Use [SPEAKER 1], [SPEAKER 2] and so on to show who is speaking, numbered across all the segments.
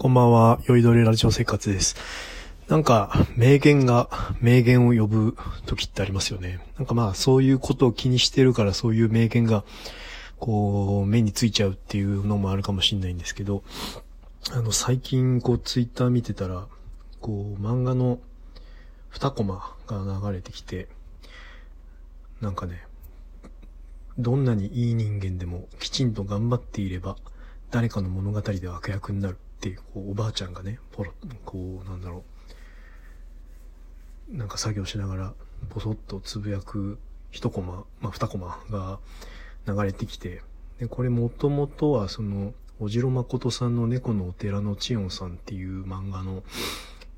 [SPEAKER 1] こんばんは、酔いどれラジオ生活です。なんか、名言が名言を呼ぶ時ってありますよね。なんかまあ、そういうことを気にしてるから、そういう名言が、こう、目についちゃうっていうのもあるかもしれないんですけど、あの、最近、こう、ツイッター見てたら、こう、漫画の2コマが流れてきて、なんかね、どんなにいい人間でもきちんと頑張っていれば、誰かの物語で悪役になるって、こう、おばあちゃんがね、ポロこう、なんだろう、なんか作業しながら、ポソッとつぶやく一コマ、まあ二コマが流れてきて、で、これもともとはその、おじろまことさんの猫のお寺のちよんさんっていう漫画の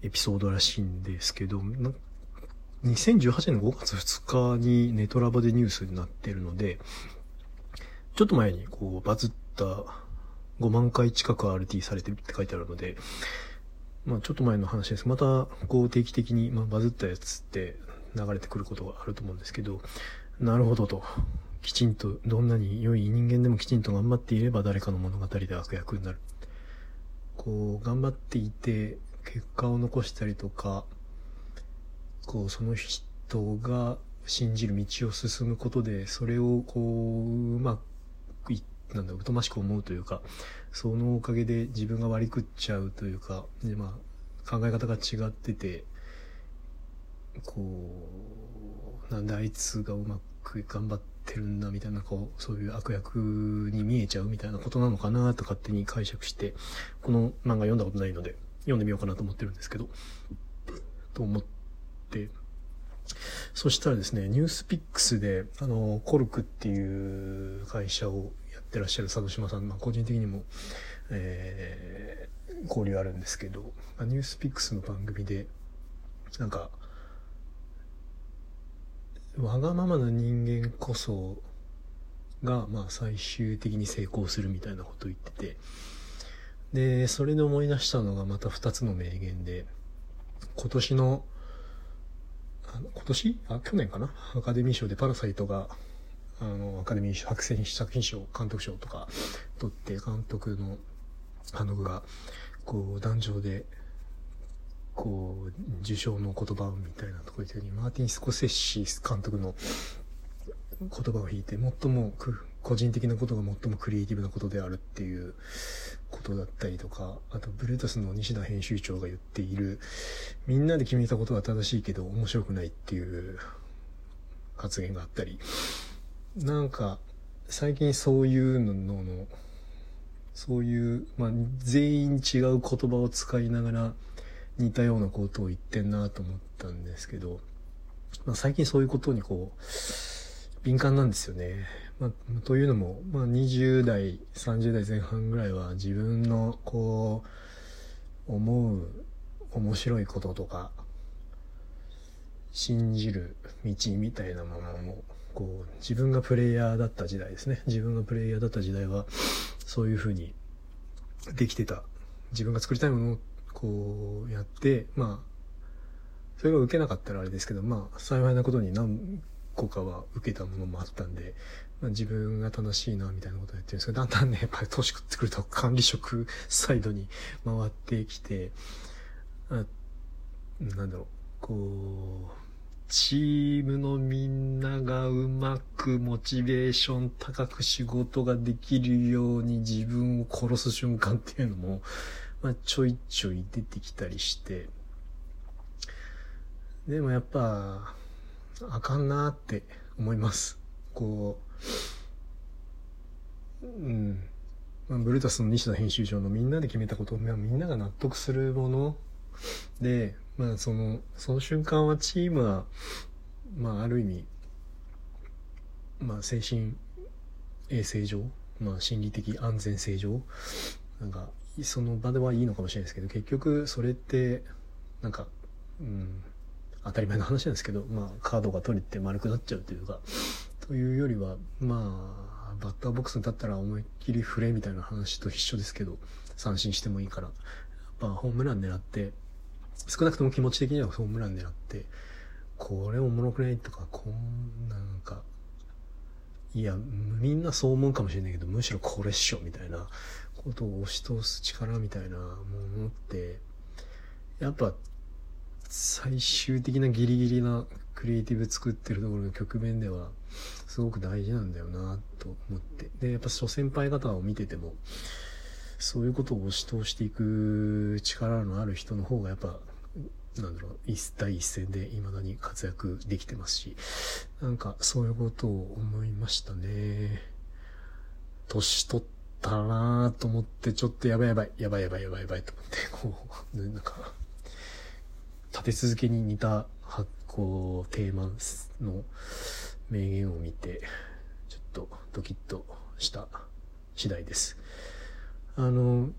[SPEAKER 1] エピソードらしいんですけど、2018年の5月2日にネトラボでニュースになってるので、ちょっと前にこうバズった5万回近く RT されてるって書いてあるので、まあちょっと前の話です。またこう定期的に、まあ、バズったやつって流れてくることがあると思うんですけど、なるほどと。きちんと、どんなに良い人間でもきちんと頑張っていれば誰かの物語で悪役になる。こう、頑張っていて、結果を残したりとか、こう、その人が信じる道を進むことで、それをこう、うまく、なんだ、疎ましく思うというか、そのおかげで自分が割り食っちゃうというか、で、まあ、考え方が違ってて、こう、なんであいつがうまく頑張ってるんだみたいな、こう、そういう悪役に見えちゃうみたいなことなのかなと勝手に解釈して、この漫画読んだことないので、読んでみようかなと思ってるんですけど、と思って、そしたらですね、ニュースピックスで、あの、コルクっていう会社をやってらっしゃる佐渡島さん、まあ、個人的にも、えー、交流あるんですけど、ニュースピックスの番組で、なんか、わがままな人間こそが、まあ、最終的に成功するみたいなことを言ってて、で、それで思い出したのがまた二つの名言で、今年の、あの今年？あ、去年かな？アカデミー賞でパラサイトが、あの、アカデミー賞、白線作品賞、監督賞とか取って、監督の、あのが、こう、壇上で、こう、受賞の言葉みたいなところ言ったように、マーティン・スコセッシ監督の言葉を引いて、最も、個人的なことが最もクリエイティブなことであるっていうことだったりとか、あと、ブルータスの西田編集長が言っている、みんなで決めたことは正しいけど面白くないっていう発言があったり、なんか、最近そういうのの、そういう、まあ、全員違う言葉を使いながら似たようなことを言ってんなと思ったんですけど、まあ、最近そういうことにこう、敏感なんですよね。まあ、というのも、まあ、20代、30代前半ぐらいは自分のこう、思う面白いこととか、信じる道みたいなものも、こう、自分がプレイヤーだった時代ですね。自分がプレイヤーだった時代は、そういうふうにできてた。自分が作りたいものをこうやって、まあ、それが受けなかったらあれですけど、まあ、幸いなことに何個かは受けたものもあったんで、まあ、自分が正しいな、みたいなことをやってるんですけど、だんだんね、やっぱり年食ってくると管理職サイドに回ってきて、あなんだろう、こう、チームのみんながうまくモチベーション高く仕事ができるように自分を殺す瞬間っていうのも、まあ、ちょいちょい出てきたりして、でもやっぱ、あかんなって思います。こう、うん。まあ、ブルータスの西田編集長のみんなで決めたこと、まあ、みんなが納得するもので、まあその、その瞬間はチームは、まあある意味、まあ精神衛生上、まあ心理的安全性上、なんか、その場ではいいのかもしれないですけど、結局それって、なんか、うん、当たり前の話なんですけど、まあカードが取れて丸くなっちゃうというか、というよりは、まあ、バッターボックスに立ったら思いっきり振れみたいな話と一緒ですけど、三振してもいいから、やっぱホームラン狙って、少なくとも気持ち的にはホームラン狙って、これおもろくないとか、こんなんか、いや、みんなそう思うかもしれないけど、むしろこれっしょ、みたいなことを押し通す力みたいなものって、やっぱ、最終的なギリギリなクリエイティブ作ってるところの局面では、すごく大事なんだよな、と思って。で、やっぱ諸先輩方を見てても、そういうことを押し通していく力のある人の方がやっぱなんだろう、第一線で未だに活躍できてますし、なんかそういうことを思いましたね。年取ったなぁと思って、ちょっとやばいやばい、やばいやばいやばいやばいと思って、こう、なんか、立て続けに似た、こう、テーマの名言を見て、ちょっとドキッとした次第です。あの、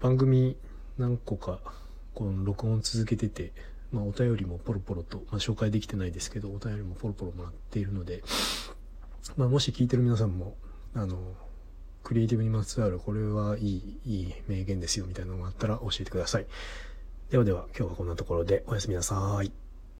[SPEAKER 1] 番組何個かこの録音続けてて、まあ、お便りもポロポロと、まあ、紹介できてないですけど、お便りもポロポロもらっているので、まあ、もし聞いてる皆さんも、あの、クリエイティブにまつわる、これはいい、いい名言ですよ、みたいなのがあったら教えてください。ではでは、今日はこんなところでおやすみなさい。